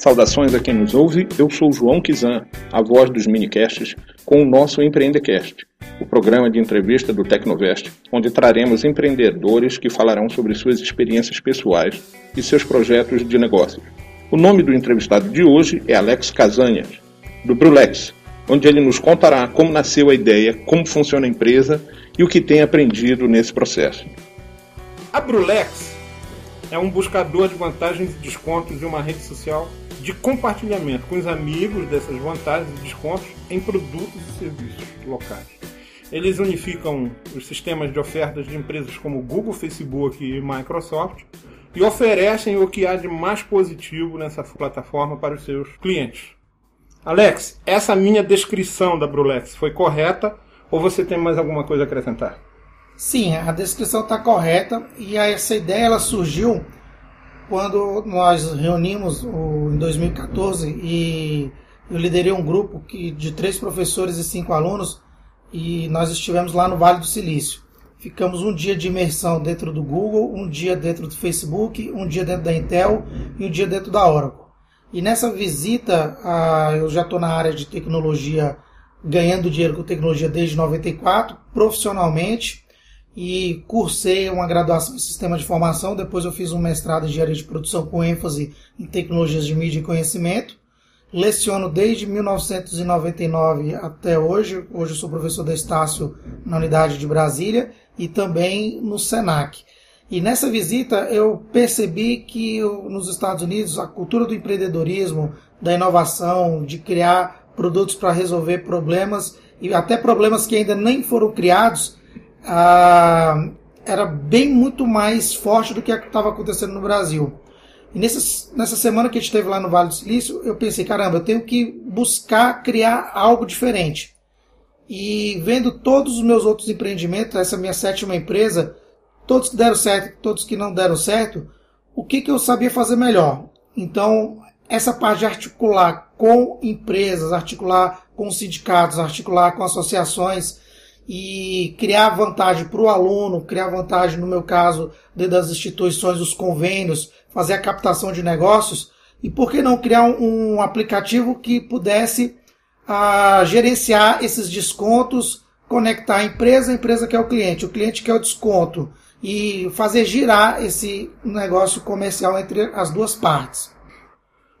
Saudações a quem nos ouve, eu sou João Kizan, a voz dos minicasts, com o nosso Empreendecast, o programa de entrevista do Tecnovest, onde traremos empreendedores que falarão sobre suas experiências pessoais e seus projetos de negócio. O nome do entrevistado de hoje é Alex Casanhas, do Brulex, onde ele nos contará como nasceu a ideia, como funciona a empresa e o que tem aprendido nesse processo. A Brulex é um buscador de vantagens e descontos de uma rede social de compartilhamento com os amigos dessas vantagens e descontos em produtos e serviços locais. Eles unificam os sistemas de ofertas de empresas como Google, Facebook e Microsoft e oferecem o que há de mais positivo nessa plataforma para os seus clientes. Alex, essa minha descrição da Brulex foi correta ou você tem mais alguma coisa a acrescentar? Sim, a descrição está correta e essa ideia ela surgiu quando nós reunimos o, em 2014 e eu liderei um grupo que, de três professores e cinco alunos e nós estivemos lá no Vale do Silício. Ficamos um dia de imersão dentro do Google, um dia dentro do Facebook, um dia dentro da Intel e um dia dentro da Oracle. E nessa visita, eu já estou na área de tecnologia, ganhando dinheiro com tecnologia desde 94, profissionalmente e cursei uma graduação em sistema de formação. Depois eu fiz um mestrado em engenharia de produção com ênfase em tecnologias de mídia e conhecimento. Leciono desde 1999 até hoje. Hoje eu sou professor da Estácio na unidade de Brasília e também no Senac. E nessa visita eu percebi que nos Estados Unidos a cultura do empreendedorismo, da inovação, de criar produtos para resolver problemas e até problemas que ainda nem foram criados, ah, era bem muito mais forte do que estava acontecendo no Brasil. E nessa, nessa semana que a gente esteve lá no Vale do Silício, eu pensei, caramba, eu tenho que buscar criar algo diferente. E vendo todos os meus outros empreendimentos, essa minha sétima empresa, todos que deram certo, todos que não deram certo, o que, que eu sabia fazer melhor? Então, essa parte de articular com empresas, articular com sindicatos, articular com associações, e criar vantagem para o aluno, criar vantagem, no meu caso, dentro das instituições, os convênios, fazer a captação de negócios, e por que não criar um, um aplicativo que pudesse ah, gerenciar esses descontos, conectar a empresa, a empresa que é o cliente, o cliente que é o desconto, e fazer girar esse negócio comercial entre as duas partes.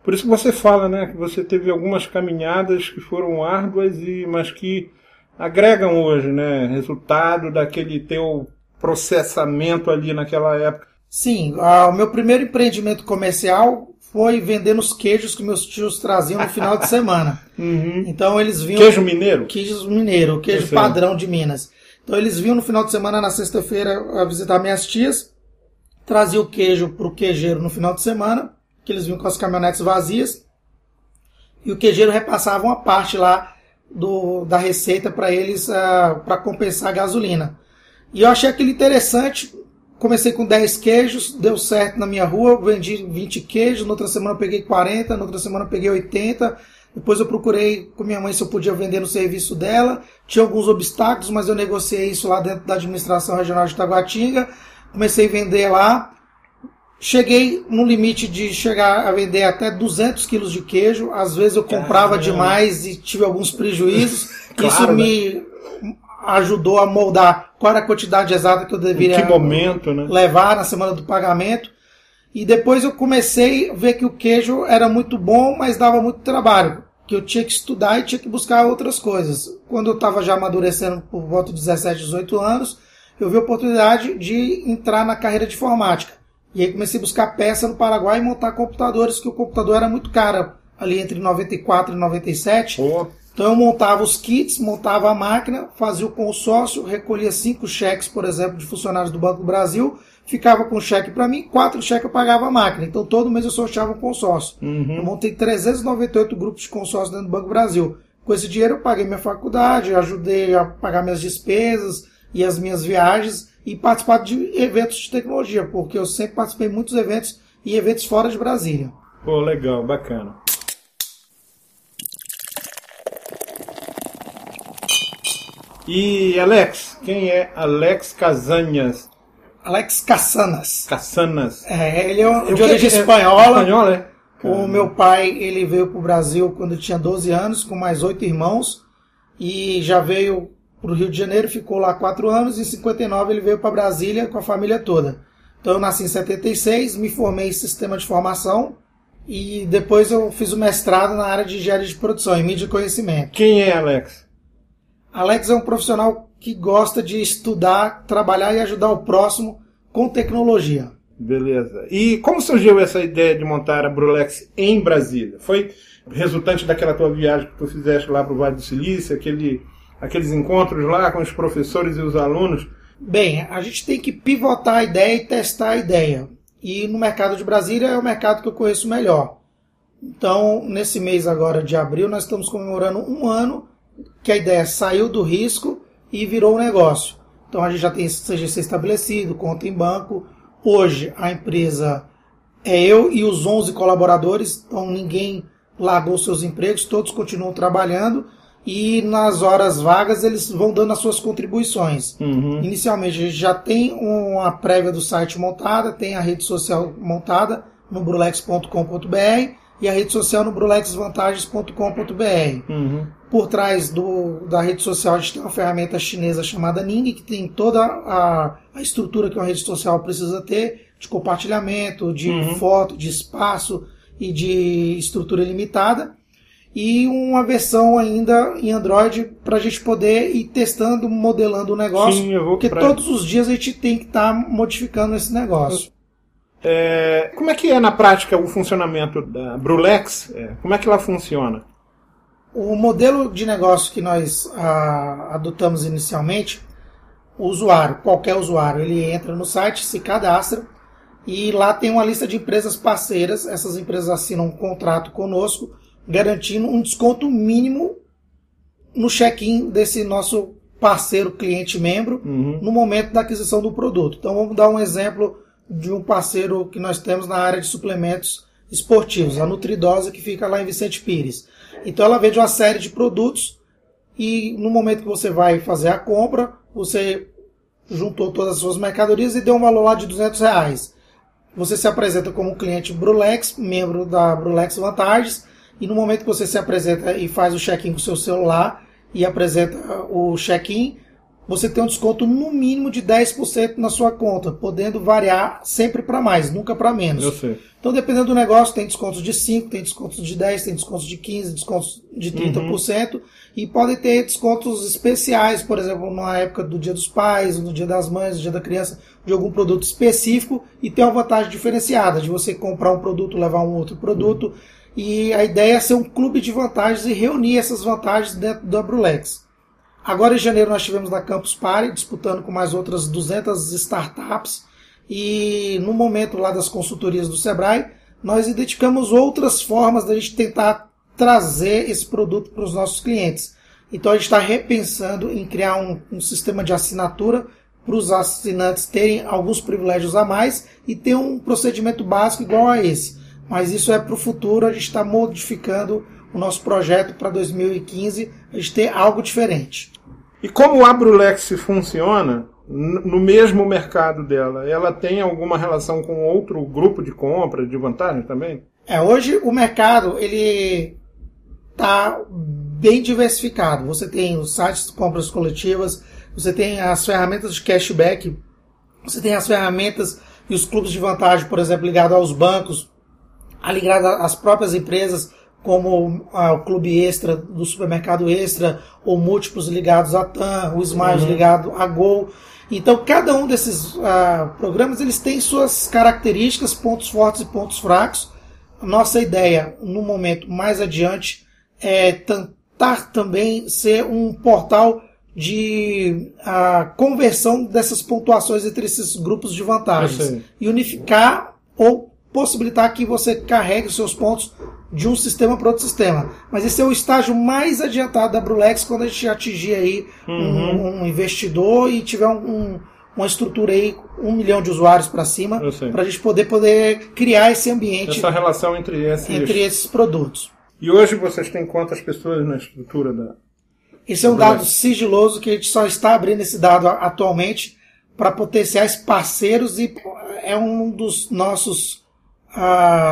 Por isso que você fala, né, que você teve algumas caminhadas que foram árduas e mas que agregam hoje, né? Resultado daquele teu processamento ali naquela época. Sim, o meu primeiro empreendimento comercial foi vendendo os queijos que meus tios traziam no final de semana. Uhum. Então eles vinham. Queijo mineiro? Queijo mineiro, queijo padrão de Minas. Então eles vinham no final de semana, na sexta-feira, a visitar minhas tias, traziam o queijo para o queijeiro no final de semana, que eles vinham com as caminhonetes vazias, e o queijeiro repassava uma parte lá do, da receita para eles uh, ah, para compensar a gasolina. E eu achei aquilo interessante. Comecei com 10 queijos, deu certo na minha rua, vendi 20 queijos, na outra semana peguei 40, na outra semana peguei 80. Depois eu procurei com minha mãe se eu podia vender no serviço dela. Tinha alguns obstáculos, mas eu negociei isso lá dentro da administração regional de Taguatinga. Comecei a vender lá. Cheguei no limite de chegar a vender até 200 quilos de queijo. Às vezes eu comprava Caramba. demais e tive alguns prejuízos. claro, Isso me né? ajudou a moldar qual era a quantidade exata que eu deveria momento, né? levar na semana do pagamento. E depois eu comecei a ver que o queijo era muito bom, mas dava muito trabalho. Que eu tinha que estudar e tinha que buscar outras coisas. Quando eu estava já amadurecendo por volta de 17, 18 anos, eu vi a oportunidade de entrar na carreira de informática. E aí comecei a buscar peça no Paraguai e montar computadores, que o computador era muito caro, ali entre 94 e 97. Oh. Então eu montava os kits, montava a máquina, fazia o consórcio, recolhia cinco cheques, por exemplo, de funcionários do Banco do Brasil, ficava com cheque para mim, quatro cheques eu pagava a máquina. Então todo mês eu sorteava um consórcio. Uhum. Eu montei 398 grupos de consórcio dentro do Banco do Brasil. Com esse dinheiro eu paguei minha faculdade, ajudei a pagar minhas despesas e as minhas viagens e participar de eventos de tecnologia, porque eu sempre participei de muitos eventos e eventos fora de Brasília. Pô, legal, bacana. E Alex, quem é Alex Casanhas? Alex Cassanas. Cassanas. É, ele é de origem espanhola. Espanhola, é? O meu pai, ele veio para o Brasil quando tinha 12 anos, com mais oito irmãos, e já veio para o Rio de Janeiro, ficou lá quatro anos, e em 59 ele veio para Brasília com a família toda. Então eu nasci em 76, me formei em sistema de formação, e depois eu fiz o mestrado na área de engenharia de produção, em mídia e conhecimento. Quem é Alex? Alex é um profissional que gosta de estudar, trabalhar e ajudar o próximo com tecnologia. Beleza. E como surgiu essa ideia de montar a Brulex em Brasília? Foi resultante daquela tua viagem que tu fizeste lá para o Vale do Silício, aquele, aqueles encontros lá com os professores e os alunos? Bem, a gente tem que pivotar a ideia e testar a ideia. E no mercado de Brasília é o mercado que eu conheço melhor. Então, nesse mês agora de abril, nós estamos comemorando um ano que a ideia saiu do risco e virou um negócio. Então a gente já tem CGC estabelecido, conta em banco. Hoje a empresa é eu e os 11 colaboradores, então ninguém largou seus empregos, todos continuam trabalhando e nas horas vagas eles vão dando as suas contribuições. Uhum. Inicialmente a gente já tem uma prévia do site montada, tem a rede social montada no brulex.com.br e a rede social no brulexvantagens.com.br. Uhum. Por trás do, da rede social a gente tem uma ferramenta chinesa chamada Ning, que tem toda a, a estrutura que uma rede social precisa ter, de compartilhamento, de Uhum. foto, de espaço e de estrutura limitada. E uma versão ainda em Android para a gente poder ir testando, modelando o negócio. Sim, eu vou porque pra- todos os dias a gente tem que estar modificando esse negócio. É, como é que é na prática o funcionamento da Brulex? É, como é que ela funciona? O modelo de negócio que nós ah, adotamos inicialmente, o usuário, qualquer usuário, ele entra no site, se cadastra e lá tem uma lista de empresas parceiras. Essas empresas assinam um contrato conosco, garantindo um desconto mínimo no check-in desse nosso parceiro cliente membro Uhum. no momento da aquisição do produto. Então vamos dar um exemplo de um parceiro que nós temos na área de suplementos esportivos, a Nutridose, que fica lá em Vicente Pires. Então ela vende uma série de produtos e no momento que você vai fazer a compra, você juntou todas as suas mercadorias e deu um valor lá de 200 reais. Você se apresenta como cliente Brulex, membro da Brulex Vantagens, e no momento que você se apresenta e faz o check-in com o seu celular e apresenta o check-in, você tem um desconto no mínimo de 10% na sua conta, podendo variar sempre para mais, nunca para menos. Eu sei. Então, dependendo do negócio, tem descontos de 5, tem descontos de 10, tem descontos de 15, descontos de 30%, e podem ter descontos especiais, por exemplo, na época do Dia dos Pais, no Dia das Mães, no Dia da Criança, de algum produto específico, e tem uma vantagem diferenciada de você comprar um produto, levar um outro produto, e a ideia é ser um clube de vantagens e reunir essas vantagens dentro da Brulex. Agora em janeiro nós tivemos na Campus Party, disputando com mais outras 200 startups, e no momento lá das consultorias do Sebrae, nós identificamos outras formas da gente tentar trazer esse produto para os nossos clientes. Então a gente está repensando em criar um, um sistema de assinatura para os assinantes terem alguns privilégios a mais e ter um procedimento básico igual a esse. Mas isso é para o futuro, a gente está modificando o nosso projeto para 2015, a gente ter algo diferente. E como a Brulex funciona no mesmo mercado dela? Ela tem alguma relação com outro grupo de compra, de vantagem também? É, hoje o mercado ele está bem diversificado. Você tem os sites de compras coletivas, você tem as ferramentas de cashback, você tem as ferramentas e os clubes de vantagem, por exemplo, ligado aos bancos, a ligado às próprias empresas, como ah, o Clube Extra do Supermercado Extra, ou múltiplos ligados à TAM, o Smiles ligado a Gol. Então, cada um desses ah, programas eles têm suas características, pontos fortes e pontos fracos. A nossa ideia, no momento mais adiante, é tentar também ser um portal de ah, conversão dessas pontuações entre esses grupos de vantagens e unificar ou possibilitar que você carregue os seus pontos de um sistema para outro sistema. Mas esse é o estágio mais adiantado da Brulex quando a gente atingir aí um, um investidor e tiver um- um- uma estrutura aí, um milhão de usuários para cima, para a gente poder, poder criar esse ambiente Essa relação entre esses. entre esses produtos. E hoje vocês têm quantas pessoas na estrutura da. Esse é um dado sigiloso que a gente só está abrindo esse dado atualmente para potenciais parceiros e é um dos nossos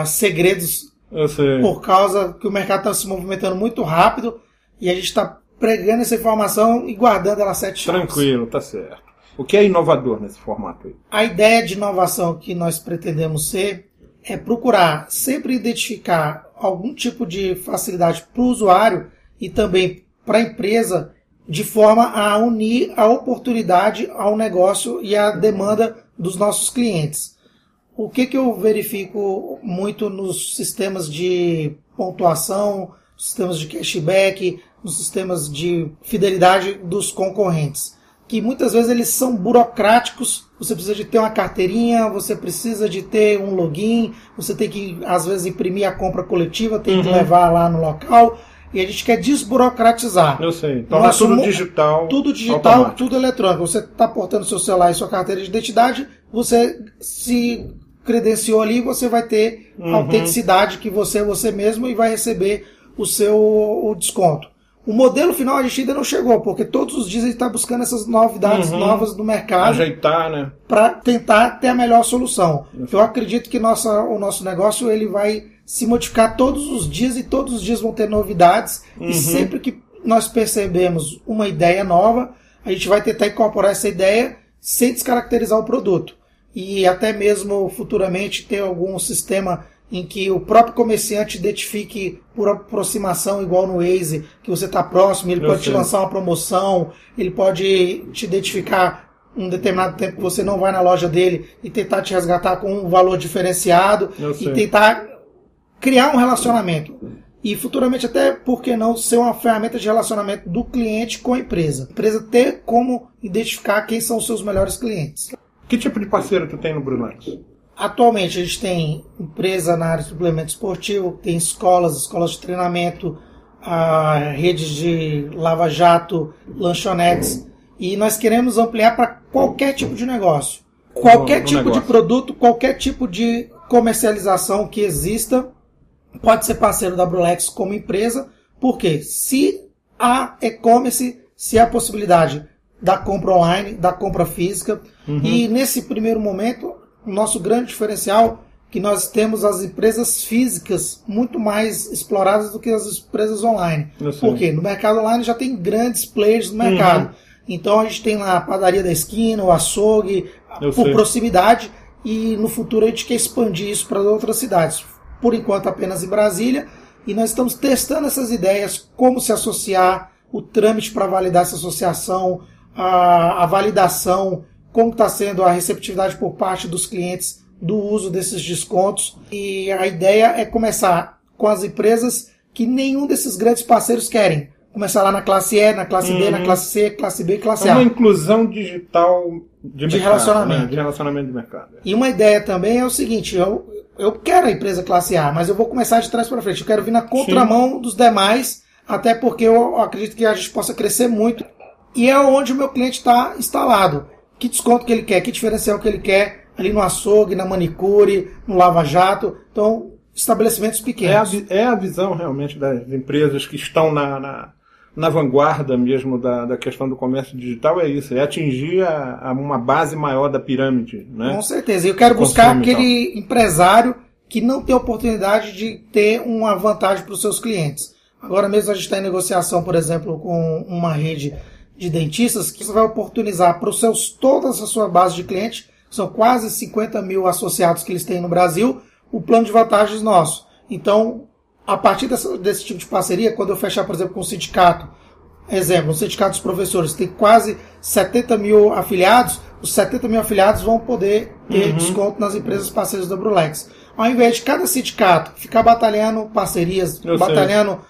segredos. Por causa que o mercado está se movimentando muito rápido e a gente está pregando essa informação e guardando ela sete chaves. Tranquilo, tá certo. O que é inovador nesse formato aí? A ideia de inovação que nós pretendemos ser é procurar sempre identificar algum tipo de facilidade para o usuário e também para a empresa de forma a unir a oportunidade ao negócio e à demanda dos nossos clientes. O que, que eu verifico muito nos sistemas de pontuação, sistemas de cashback, nos sistemas de fidelidade dos concorrentes? Que muitas vezes eles são burocráticos, você precisa de ter uma carteirinha, você precisa de ter um login, você tem que, às vezes, imprimir a compra coletiva, tem uhum. que levar lá no local e a gente quer desburocratizar. Eu sei. Tornar tudo digital. Tudo digital, automático. tudo eletrônico. Você está portando seu celular e sua carteira de identidade, você se credenciou ali, você vai ter uhum. a autenticidade que você é você mesmo e vai receber o seu o desconto. O modelo final a gente ainda não chegou, porque todos os dias a gente está buscando essas novidades uhum. novas do mercado. Ajeitar, né? Para tentar ter a melhor solução. Eu acredito que nossa, o nosso negócio ele vai se modificar todos os dias e todos os dias vão ter novidades. Uhum. E sempre que nós percebemos uma ideia nova, a gente vai tentar incorporar essa ideia sem descaracterizar o produto. E até mesmo futuramente ter algum sistema em que o próprio comerciante identifique por aproximação, igual no Waze, que você está próximo, ele Eu pode sei. te lançar uma promoção, ele pode te identificar um determinado tempo que você não vai na loja dele e tentar te resgatar com um valor diferenciado e tentar criar um relacionamento. E futuramente até, por que não, ser uma ferramenta de relacionamento do cliente com a empresa. A empresa ter como identificar quem são os seus melhores clientes. Que tipo de parceiro tu tem no Brunex? Atualmente a gente tem empresa na área de suplemento esportivo, tem escolas, escolas de treinamento, a redes de lava-jato, lanchonetes. E nós queremos ampliar para qualquer tipo de negócio. Qualquer tipo negócio. de produto, qualquer tipo de comercialização que exista, pode ser parceiro da Brulex como empresa, porque se há e-commerce, se há possibilidade da compra online, da compra física, uhum. e nesse primeiro momento, o nosso grande diferencial que nós temos as empresas físicas muito mais exploradas do que as empresas online. Porque no mercado online já tem grandes players no mercado. Uhum. Então a gente tem lá a padaria da esquina, o açougue, Eu por sei. proximidade, e no futuro a gente quer expandir isso para outras cidades por enquanto apenas em Brasília, e nós estamos testando essas ideias, como se associar, o trâmite para validar essa associação, a, a validação, como está sendo a receptividade por parte dos clientes do uso desses descontos. E a ideia é começar com as empresas que nenhum desses grandes parceiros querem. Começar lá na classe E, na classe uhum. B, na uhum. classe C, classe B, classe é A. Uma inclusão digital de, de mercado, relacionamento. Né? De relacionamento de mercado. E uma ideia também é o seguinte: eu, eu quero a empresa classe A, mas eu vou começar de trás para frente. Eu quero vir na contramão Sim. dos demais, até porque eu acredito que a gente possa crescer muito. E é onde o meu cliente está instalado. Que desconto que ele quer, que diferencial que ele quer ali no açougue, na manicure, no lava-jato. Então, estabelecimentos pequenos. É a, é a visão realmente das empresas que estão na, na na vanguarda mesmo da, da questão do comércio digital é isso, é atingir a, a uma base maior da pirâmide. Né? Com certeza. Eu quero buscar aquele empresário que não tem oportunidade de ter uma vantagem para os seus clientes. Agora mesmo a gente está em negociação, por exemplo, com uma rede de dentistas que vai oportunizar para os seus toda a sua base de clientes, são quase 50 mil associados que eles têm no Brasil, o plano de vantagens nosso. Então, a partir dessa, desse tipo de parceria, quando eu fechar, por exemplo, com um sindicato, exemplo, o sindicato dos professores tem quase 70 mil afiliados, os 70 mil afiliados vão poder ter uhum. desconto nas empresas parceiras da Brulex. Ao invés de cada sindicato ficar batalhando parcerias, eu batalhando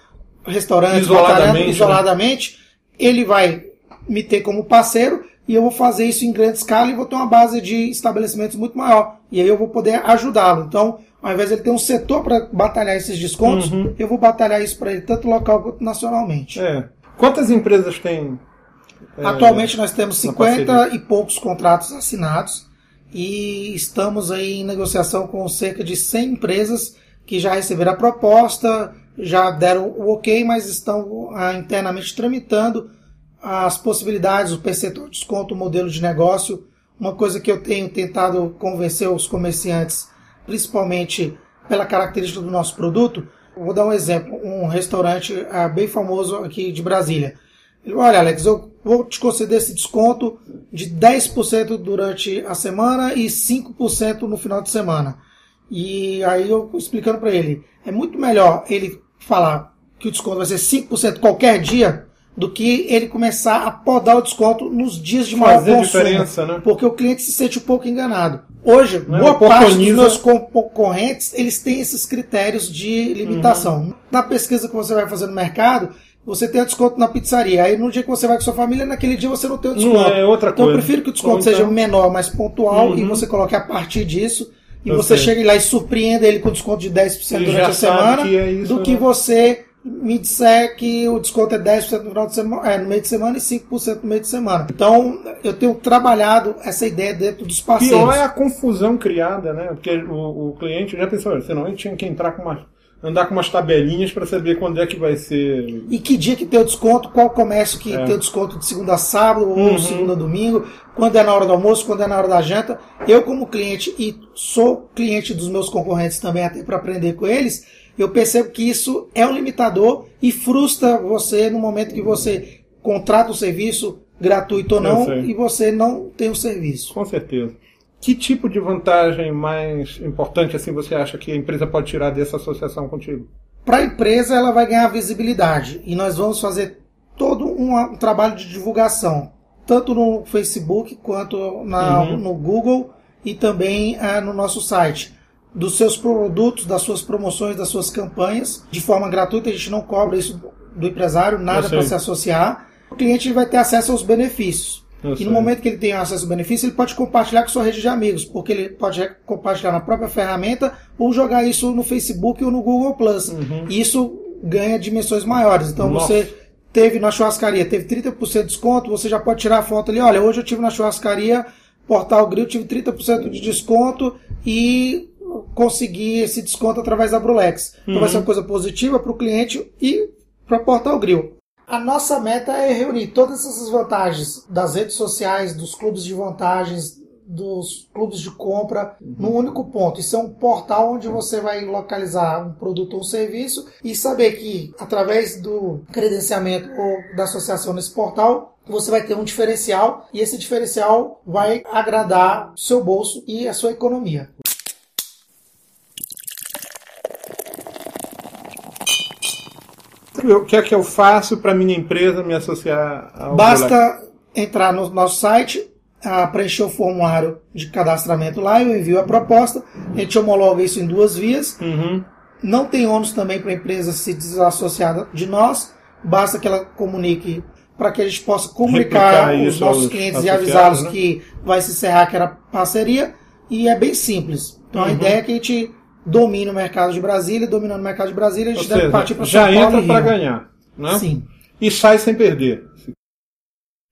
sei. restaurantes, isoladamente, batalhando né? isoladamente, né? ele vai me ter como parceiro e eu vou fazer isso em grande escala e vou ter uma base de estabelecimentos muito maior. E aí eu vou poder ajudá-lo. Então, ao invés de ele ter um setor para batalhar esses descontos, uhum. eu vou batalhar isso para ele, tanto local quanto nacionalmente. É. Quantas empresas tem? É, Atualmente nós temos 50 e poucos contratos assinados e estamos aí em negociação com cerca de 100 empresas que já receberam a proposta, já deram o ok, mas estão ah, internamente tramitando as possibilidades, o percentual de desconto, o modelo de negócio. Uma coisa que eu tenho tentado convencer os comerciantes principalmente pela característica do nosso produto. Vou dar um exemplo, um restaurante uh, bem famoso aqui de Brasília. Ele, Olha, Alex, eu vou te conceder esse desconto de 10% durante a semana e 5% no final de semana. E aí eu explicando para ele, é muito melhor ele falar que o desconto vai ser 5% qualquer dia do que ele começar a podar o desconto nos dias de maior Fazer consumo. diferença, né? Porque o cliente se sente um pouco enganado. Hoje, Né? boa parte dos meus concorrentes, eles têm esses critérios de limitação. Uhum. Na pesquisa que você vai fazer no mercado, você tem o desconto na pizzaria. Aí no dia que você vai com sua família, naquele dia você não tem o Não desconto. é outra então eu coisa. prefiro que o desconto então- seja menor, mais pontual, Uhum. e você coloque a partir disso. E Eu você sei. chega lá e surpreenda ele com desconto de 10% Ele durante a semana, é isso, do que né? você me disser que o desconto é 10% no, final de semana, é, no meio de semana e 5% no meio de semana. Então, eu tenho trabalhado essa ideia dentro dos parceiros. Pior é a confusão criada, né? Porque o, o cliente já pensou, senão ele tinha que entrar com uma, andar com umas tabelinhas para saber quando é que vai ser. E que dia que tem o desconto, qual comércio que É. tem o desconto de segunda a sábado Uhum. ou segunda a domingo, quando é na hora do almoço, quando é na hora da janta. Eu, como cliente, e sou cliente dos meus concorrentes também, até para aprender com eles, eu percebo que isso é um limitador e frustra você no momento que você contrata o serviço, gratuito ou não, e você não tem o serviço. Com certeza. Que tipo de vantagem mais importante assim você acha que a empresa pode tirar dessa associação contigo? Para a empresa, ela vai ganhar visibilidade e nós vamos fazer todo um, um trabalho de divulgação, tanto no Facebook quanto na- Uhum. no Google e também ah, no nosso site. Dos seus produtos, das suas promoções, das suas campanhas, de forma gratuita, a gente não cobra isso do empresário, nada para se associar. O cliente vai ter acesso aos benefícios. Eu E sei. no momento que ele tem acesso ao benefício, ele pode compartilhar com sua rede de amigos, porque ele pode compartilhar na própria ferramenta ou jogar isso no Facebook ou no Google Plus. E isso ganha dimensões maiores. Então Uhum. Nossa. você teve na churrascaria, teve 30% de desconto, você já pode tirar a foto ali, olha, hoje eu tive na churrascaria Portal Grill, tive 30% de desconto e consegui esse desconto através da Brulex. Então Uhum. vai ser uma coisa positiva para o cliente e para Portal Grill. A nossa meta é reunir todas essas vantagens das redes sociais, dos clubes de vantagens, dos clubes de compra, num único ponto. Isso é um portal onde você vai localizar um produto ou um serviço e saber que, através do credenciamento ou da associação nesse portal, você vai ter um diferencial e esse diferencial vai agradar o seu bolso e a sua economia. O que é que eu faço para minha empresa me associar ao? Basta entrar no nosso site, ah, preencher o formulário de cadastramento lá, eu envio a proposta, a gente homologa isso em duas vias. Uhum. Não tem ônus também para a empresa se desassociar de nós, basta que ela comunique para que a gente possa comunicar Replicar os nossos clientes e avisá-los né? que vai se encerrar aquela parceria e é bem simples. Então a Uhum. ideia é que a gente domine o mercado de Brasília, dominando o mercado de Brasília, a Ou gente deve seja, partir para já São Paulo entra para ganhar, né? Sim. E sai sem perder.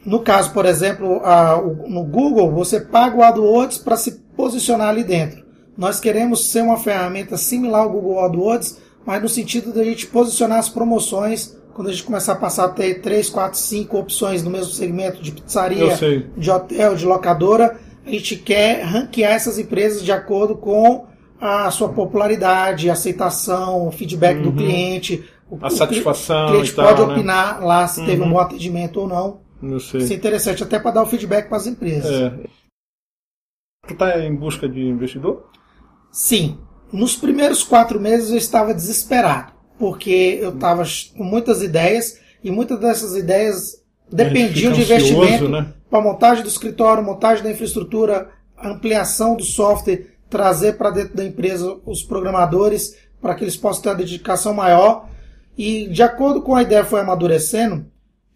No caso, por exemplo, a- o- no Google, você paga o AdWords para se posicionar ali dentro. Nós queremos ser uma ferramenta similar ao Google AdWords, mas no sentido de a gente posicionar as promoções quando a gente começar a passar a ter 3, 4, 5 opções no mesmo segmento de pizzaria, de hotel, de locadora, a gente quer ranquear essas empresas de acordo com a sua popularidade, aceitação, o feedback do cliente. O, Uhum. A o satisfação O cliente e tal, pode né? opinar lá se teve Uhum. um bom atendimento ou não. Sei. Isso é interessante até para dar o feedback para as empresas. É. Tu tá em busca de investidor? Sim, nos primeiros quatro meses eu estava desesperado, porque eu estava com muitas ideias e muitas dessas ideias dependiam de investimento né? para montagem do escritório, montagem da infraestrutura, ampliação do software, trazer para dentro da empresa os programadores para que eles possam ter uma dedicação maior. E de acordo com a ideia foi amadurecendo,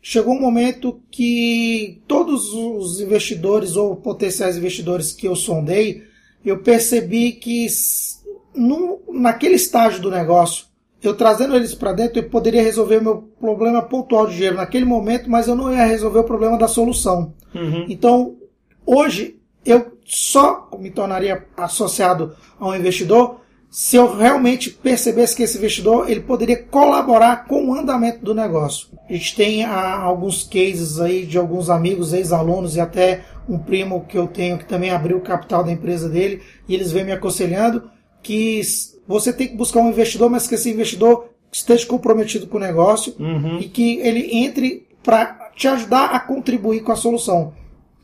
chegou um momento que todos os investidores ou potenciais investidores que eu sondei, eu percebi que num- naquele estágio do negócio, eu trazendo eles para dentro, eu poderia resolver o meu problema pontual de dinheiro naquele momento, mas eu não ia resolver o problema da solução. Uhum. Então, hoje, eu só me tornaria associado a um investidor se eu realmente percebesse que esse investidor ele poderia colaborar com o andamento do negócio. A gente tem ah, alguns cases aí de alguns amigos, ex-alunos e até um primo que eu tenho que também abriu o capital da empresa dele e eles vêm me aconselhando que você tem que buscar um investidor, mas que esse investidor esteja comprometido com o negócio Uhum. e que ele entre para te ajudar a contribuir com a solução.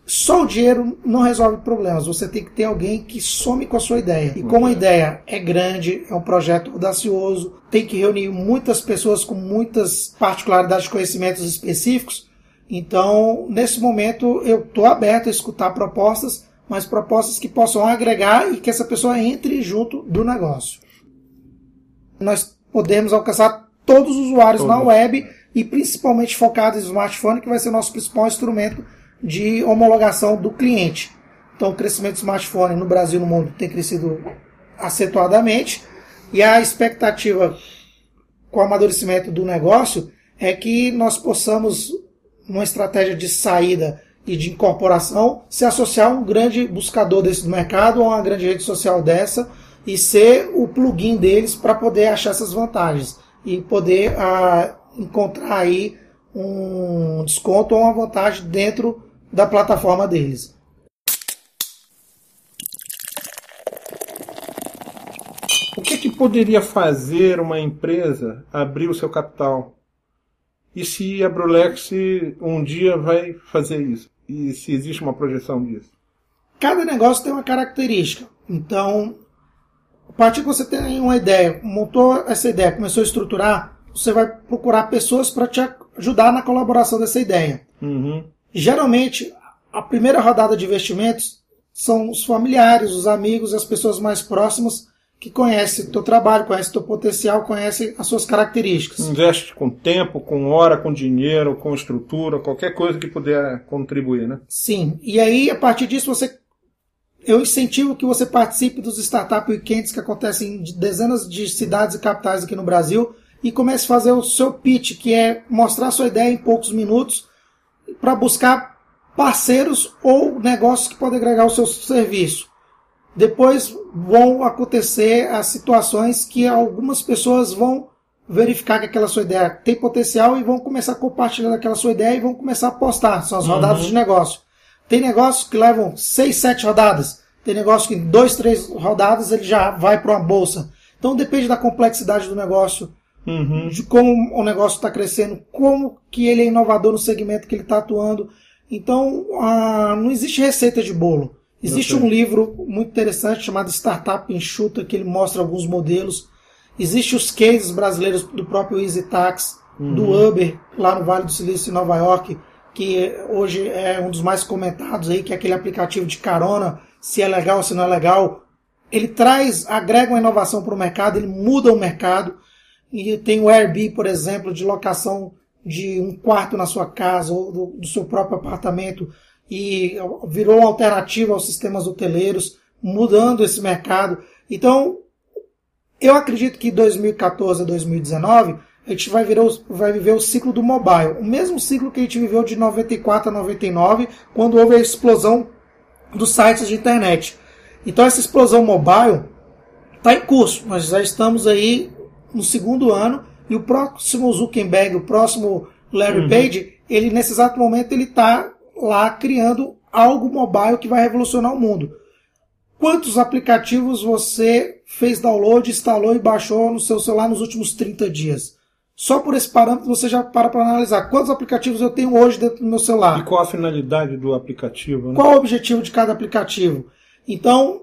Só o dinheiro não resolve problemas. Você tem que ter alguém que some com a sua ideia. E como a ideia é grande, é um projeto audacioso, tem que reunir muitas pessoas com muitas particularidades de conhecimentos específicos. Então, nesse momento, eu estou aberto a escutar propostas, mas propostas que possam agregar e que essa pessoa entre junto do negócio. Nós podemos alcançar todos os usuários na Todos. web e principalmente focados em smartphone, que vai ser o nosso principal instrumento de homologação do cliente. Então, o crescimento do smartphone no Brasil e no mundo tem crescido acentuadamente e a expectativa com o amadurecimento do negócio é que nós possamos, numa estratégia de saída e de incorporação, se associar a um grande buscador desse mercado ou a uma grande rede social dessa e ser o plugin deles para poder achar essas vantagens e poder ah, encontrar aí um desconto ou uma vantagem dentro da plataforma deles. O que, que poderia fazer uma empresa abrir o seu capital? E se a Brulex um dia vai fazer isso? E se existe uma projeção disso? Cada negócio tem uma característica. Então, a partir que você tem uma ideia, montou essa ideia, começou a estruturar, você vai procurar pessoas para te ajudar na colaboração dessa ideia. Uhum. Geralmente, a primeira rodada de investimentos são os familiares, os amigos, as pessoas mais próximas que conhecem o teu trabalho, conhecem o teu potencial, conhecem as suas características. Investe com tempo, com hora, com dinheiro, com estrutura, qualquer coisa que puder contribuir, né? Sim. E aí, a partir disso, você. Eu incentivo que você participe dos Startup Weekends que acontecem em dezenas de cidades e capitais aqui no Brasil e comece a fazer o seu pitch, que é mostrar a sua ideia em poucos minutos para buscar parceiros ou negócios que podem agregar o seu serviço. Depois vão acontecer as situações que algumas pessoas vão verificar que aquela sua ideia tem potencial e vão começar a compartilhar aquela sua ideia e vão começar a postar. São as rodadas de negócio. Tem negócios que levam seis, sete rodadas. Tem negócio que em dois, três rodadas ele já vai para uma bolsa. Então depende da complexidade do negócio, Uhum. de como o negócio está crescendo, como que ele é inovador no segmento que ele está atuando. Então ah, não existe receita de bolo. Existe um livro muito interessante chamado Startup Enxuta, que ele mostra alguns modelos. Existem os cases brasileiros do próprio Easy Tax, do Uber, lá no Vale do Silício, em Nova York, que hoje é um dos mais comentados aí, que é aquele aplicativo de carona, se é legal, se não é legal. Ele traz, agrega uma inovação para o mercado, ele muda o mercado. E tem o Airbnb, por exemplo, de locação de um quarto na sua casa ou do, do seu próprio apartamento e virou alternativa aos sistemas hoteleiros, mudando esse mercado. Então, eu acredito que 2014 a 2019 a gente vai, virar vai viver o ciclo do mobile, o mesmo ciclo que a gente viveu de 94 a 99, quando houve a explosão dos sites de internet. Então essa explosão mobile está em curso. Nós já estamos aí no segundo ano e o próximo Zuckerberg, o próximo Larry Page, ele nesse exato momento ele está lá criando algo mobile que vai revolucionar o mundo. Quantos aplicativos você fez download, instalou e baixou no seu celular nos últimos 30 dias? Só por esse parâmetro você já para para analisar quantos aplicativos eu tenho hoje dentro do meu celular. E qual a finalidade do aplicativo? Né? Qual o objetivo de cada aplicativo? Então,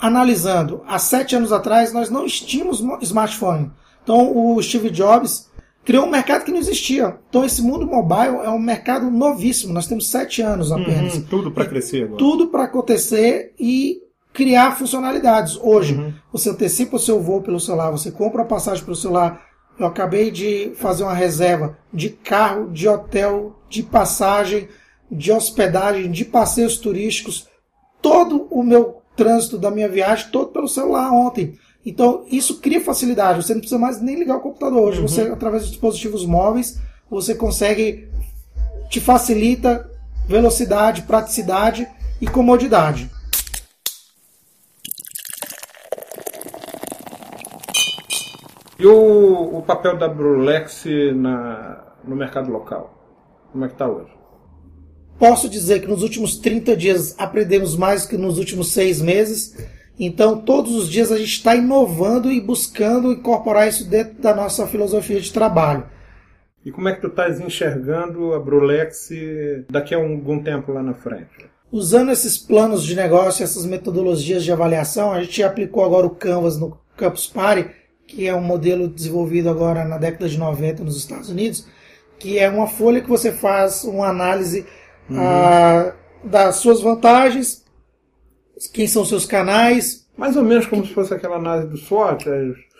analisando, há sete anos atrás nós não tínhamos mo- smartphone. Então, o Steve Jobs criou um mercado que não existia. Então, esse mundo mobile é um mercado novíssimo. Nós temos sete anos apenas. Uhum, tudo para crescer agora. Tudo para acontecer e criar funcionalidades. Hoje, Uhum. você antecipa o seu voo pelo celular, você compra a passagem pelo celular. Eu acabei de fazer uma reserva de carro, de hotel, de passagem, de hospedagem, de passeios turísticos. Todo o meu trânsito da minha viagem, todo pelo celular ontem. Então, isso cria facilidade. Você não precisa mais nem ligar o computador. Hoje, você, através de dispositivos móveis, você consegue, te facilita velocidade, praticidade e comodidade. E o, o papel da Brulex na, no mercado local? Como é que está hoje? Posso dizer que nos últimos 30 dias aprendemos mais que nos últimos seis meses Então, todos os dias a gente está inovando e buscando incorporar isso dentro da nossa filosofia de trabalho. E como é que tu estás enxergando a Brulex daqui a algum tempo lá na frente? Usando esses planos de negócio, essas metodologias de avaliação, a gente aplicou agora o Canvas no Campus Party, que é um modelo desenvolvido agora na década de 90 nos Estados Unidos, que é uma folha que você faz uma análise uhum. a, ah, das suas vantagens, quem são seus canais. Mais ou menos como se fosse aquela análise do SWOT.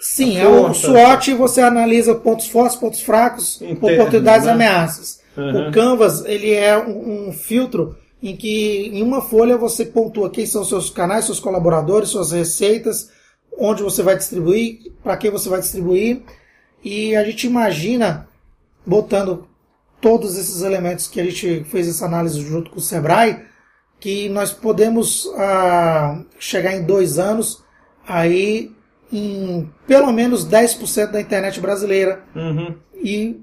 Sim, é o SWOT você analisa pontos fortes, pontos fracos, Interno, oportunidades e né? ameaças. Uhum. O Canvas ele é um, um, filtro em que em uma folha você pontua quem são seus canais, seus colaboradores, suas receitas, onde você vai distribuir, para quem você vai distribuir. E a gente imagina, botando todos esses elementos que a gente fez essa análise junto com o Sebrae, que nós podemos ah, chegar em dois anos aí em pelo menos 10% da internet brasileira. Uhum. E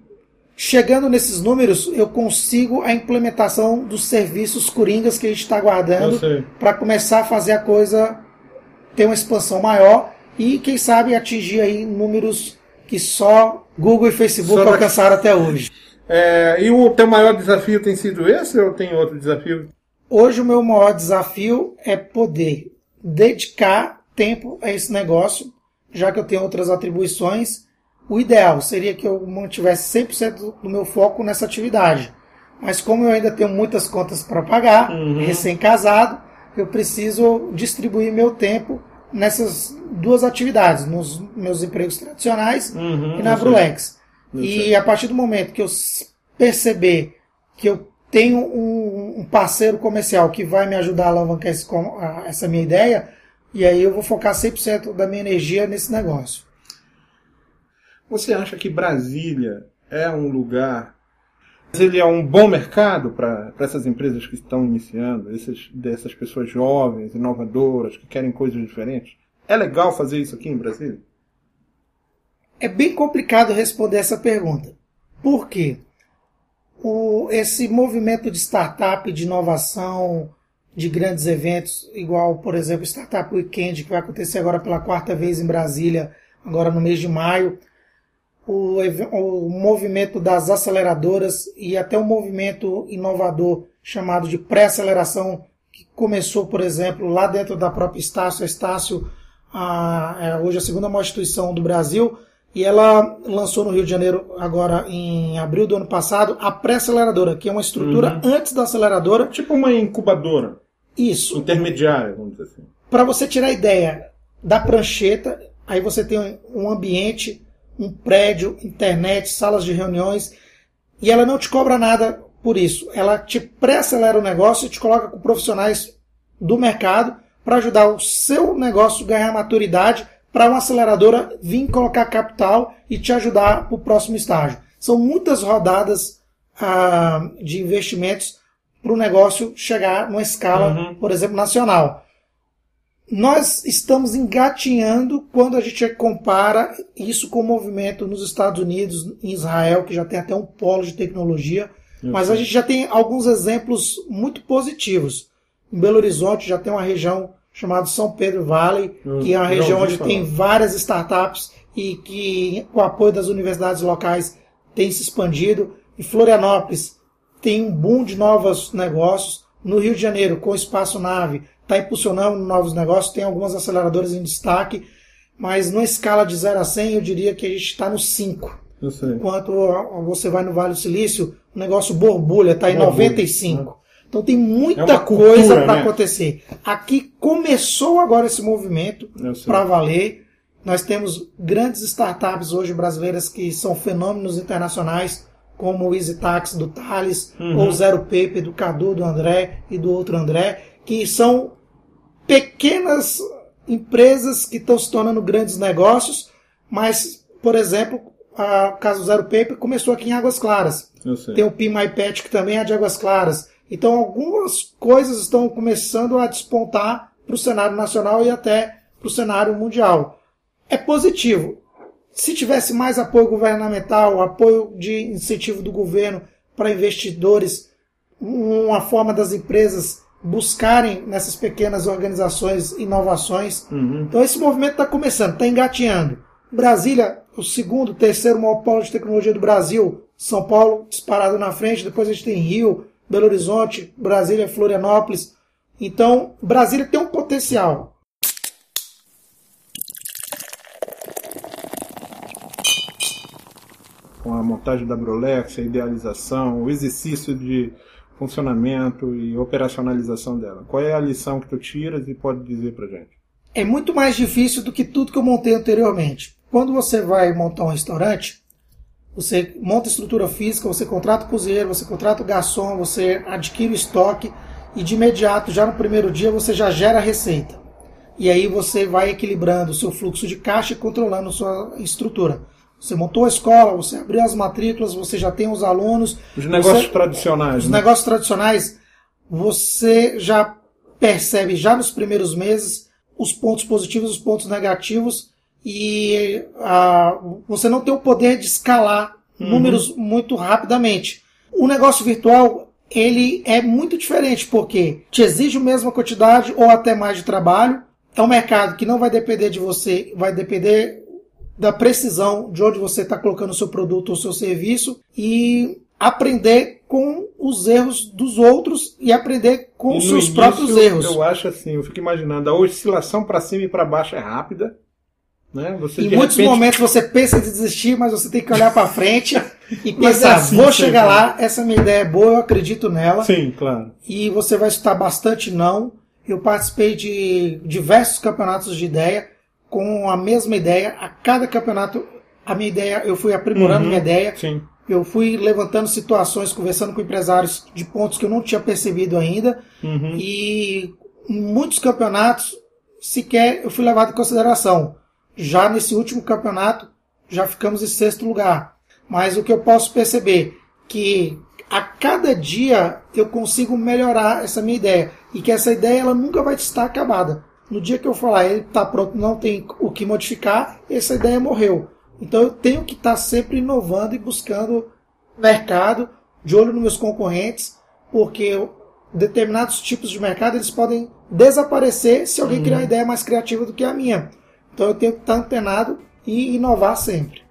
chegando nesses números, eu consigo a implementação dos serviços coringas que a gente está guardando para começar a fazer a coisa ter uma expansão maior e, quem sabe, atingir aí números que só Google e Facebook só alcançaram até hoje. É, e o teu maior desafio tem sido esse ou tem outro desafio? Hoje o meu maior desafio é poder dedicar tempo a esse negócio, já que eu tenho outras atribuições. O ideal seria que eu mantivesse 100% do meu foco nessa atividade. Mas como eu ainda tenho muitas contas para pagar, uhum. recém-casado, eu preciso distribuir meu tempo nessas duas atividades, nos meus empregos tradicionais uhum, e na Brulex. E a partir do momento que eu perceber que eu tenho um, um parceiro comercial que vai me ajudar a alavancar esse, a, essa minha ideia, e aí eu vou focar 100% da minha energia nesse negócio. Você acha que Brasília é um lugar. Ele é um bom mercado para essas empresas que estão iniciando, esses, dessas pessoas jovens, inovadoras, que querem coisas diferentes? É legal fazer isso aqui em Brasília? É bem complicado responder essa pergunta. Por quê? o, esse movimento de startup, de inovação, de grandes eventos, igual, por exemplo, o Startup Weekend, que vai acontecer agora pela quarta vez em Brasília, agora no mês de maio, o, o movimento das aceleradoras e até um movimento inovador chamado de pré-aceleração, que começou, por exemplo, lá dentro da própria Estácio. A Estácio, a, é hoje a segunda maior instituição do Brasil, e ela lançou no Rio de Janeiro, agora em abril do ano passado, a pré-aceleradora, que é uma estrutura uhum. antes da aceleradora. Tipo uma incubadora. Isso. Intermediária, vamos dizer assim. Para você tirar a ideia da prancheta, aí você tem um ambiente, um prédio, internet, salas de reuniões, e ela não te cobra nada por isso. Ela te pré-acelera o negócio e te coloca com profissionais do mercado para ajudar o seu negócio a ganhar maturidade para uma aceleradora vir colocar capital e te ajudar para o próximo estágio. São muitas rodadas ah, de investimentos para o negócio chegar numa escala, uhum. por exemplo, nacional. Nós estamos engatinhando quando a gente compara isso com o movimento nos Estados Unidos, em Israel, que já tem até um polo de tecnologia, Eu mas sei. a gente já tem alguns exemplos muito positivos. Em Belo Horizonte já tem uma região chamado São Pedro Valley, hum, que é uma região onde falar. tem várias startups e que, com o apoio das universidades locais, tem se expandido. Em Florianópolis tem um boom de novos negócios. No Rio de Janeiro, com o Espaço Nave, está impulsionando novos negócios, tem algumas aceleradoras em destaque, mas numa escala de 0 a 100, eu diria que a gente está no 5. Enquanto você vai no Vale do Silício, o negócio borbulha, está em borbulha. 95. Então tem muita é coisa para né? acontecer. Aqui começou agora esse movimento para valer. Nós temos grandes startups hoje brasileiras que são fenômenos internacionais, como o Easy Tax do Thales, uhum. ou o Zero Paper do Cadu, do André e do outro André, que são pequenas empresas que estão se tornando grandes negócios, mas, por exemplo, o caso do Zero Paper começou aqui em Águas Claras. Tem o PMIPet que também é de Águas Claras. Então, algumas coisas estão começando a despontar para o cenário nacional e até para o cenário mundial. É positivo. Se tivesse mais apoio governamental, apoio de incentivo do governo para investidores, uma forma das empresas buscarem nessas pequenas organizações inovações. Uhum. Então esse movimento está começando, está engatinhando. Brasília, o segundo, terceiro maior polo de tecnologia do Brasil. São Paulo disparado na frente, depois a gente tem Rio, Belo Horizonte, Brasília, Florianópolis. Então, Brasília tem um potencial. Com a montagem da Brolex, a idealização, o exercício de funcionamento e operacionalização dela. Qual é a lição que tu tiras e pode dizer pra gente? É muito mais difícil do que tudo que eu montei anteriormente. Quando você vai montar um restaurante, você monta estrutura física, você contrata o cozinheiro, você contrata o garçom, você adquire o estoque e de imediato, já no primeiro dia, você já gera receita. E aí você vai equilibrando o seu fluxo de caixa e controlando a sua estrutura. Você montou a escola, você abriu as matrículas, você já tem os alunos. Os negócios você, tradicionais. Os né? negócios tradicionais, você já percebe já nos primeiros meses os pontos positivos, os pontos negativos e uh, você não tem o poder de escalar uhum. números muito rapidamente. O negócio virtual ele é muito diferente porque te exige a mesma quantidade ou até mais de trabalho. É um mercado que não vai depender de você, vai depender da precisão de onde você está colocando o seu produto ou seu serviço e aprender com os erros dos outros e aprender com os seus início, próprios erros. Eu acho assim, eu fico imaginando, a oscilação para cima e para baixo é rápida. Né? Você, em muitos repente... momentos você pensa em desistir, mas você tem que olhar para frente e pensar, é assim, vou chegar lá, essa minha ideia é boa, eu acredito nela. Sim, claro. E você vai escutar bastante não. Eu participei de diversos campeonatos de ideia com a mesma ideia. A cada campeonato, a minha ideia, eu fui aprimorando uhum, minha ideia. Sim. Eu fui levantando situações, conversando com empresários de pontos que eu não tinha percebido ainda. Uhum. E em muitos campeonatos, sequer eu fui levado em consideração. Já nesse último campeonato, já ficamos em sexto lugar. Mas o que eu posso perceber que a cada dia eu consigo melhorar essa minha ideia e que essa ideia ela nunca vai estar acabada. No dia que eu falar, ele está pronto, não tem o que modificar, essa ideia morreu. Então eu tenho que estar tá sempre inovando e buscando mercado, de olho nos meus concorrentes, porque determinados tipos de mercado eles podem desaparecer se alguém uhum. criar uma ideia mais criativa do que a minha. Então eu tenho que estar antenado e inovar sempre.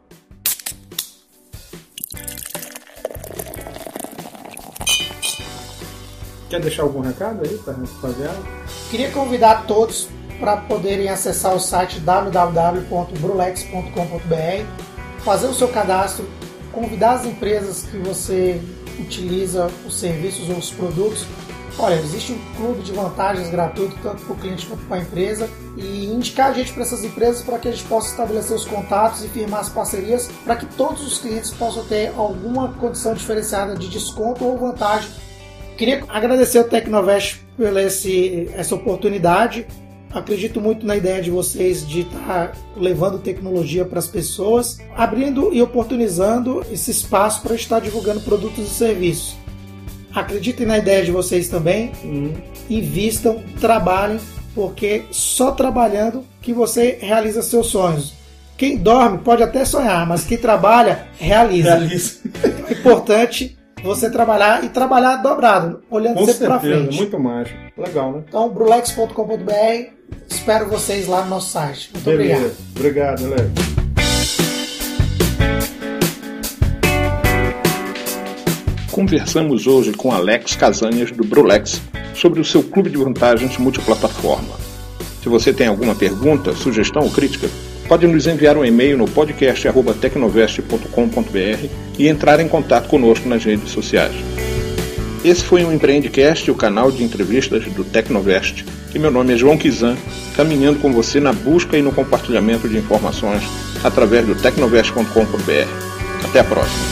Quer deixar algum recado aí para rapaziada? Queria convidar todos para poderem acessar o site www.brulex.com.br, fazer o seu cadastro, convidar as empresas que você utiliza os serviços ou os produtos. Olha, existe um clube de vantagens gratuito tanto para o cliente quanto para a empresa e indicar a gente para essas empresas para que a gente possa estabelecer os contatos e firmar as parcerias para que todos os clientes possam ter alguma condição diferenciada de desconto ou vantagem Queria agradecer ao Tecnovest pela esse, essa oportunidade. Acredito muito na ideia de vocês de estar tá levando tecnologia para as pessoas, abrindo e oportunizando esse espaço para estar divulgando produtos e serviços. Acreditem na ideia de vocês também, uhum. invistam, trabalhem, porque só trabalhando que você realiza seus sonhos. Quem dorme pode até sonhar, mas quem trabalha realiza. realiza. é importante você trabalhar e trabalhar dobrado, olhando Com sempre para frente. Muito mais. Legal, né? Então, brulex.com.br. Espero vocês lá no nosso site. Muito Beleza. obrigado. Obrigado, Léo. Conversamos hoje com Alex Casanhas do Brulex sobre o seu clube de vantagens multiplataforma. Se você tem alguma pergunta, sugestão ou crítica, pode nos enviar um e-mail no podcast.tecnovest.com.br e entrar em contato conosco nas redes sociais. Esse foi um Empreendecast, o canal de entrevistas do Tecnovest, e meu nome é João Kizan, caminhando com você na busca e no compartilhamento de informações através do tecnovest.com.br. Até a próxima!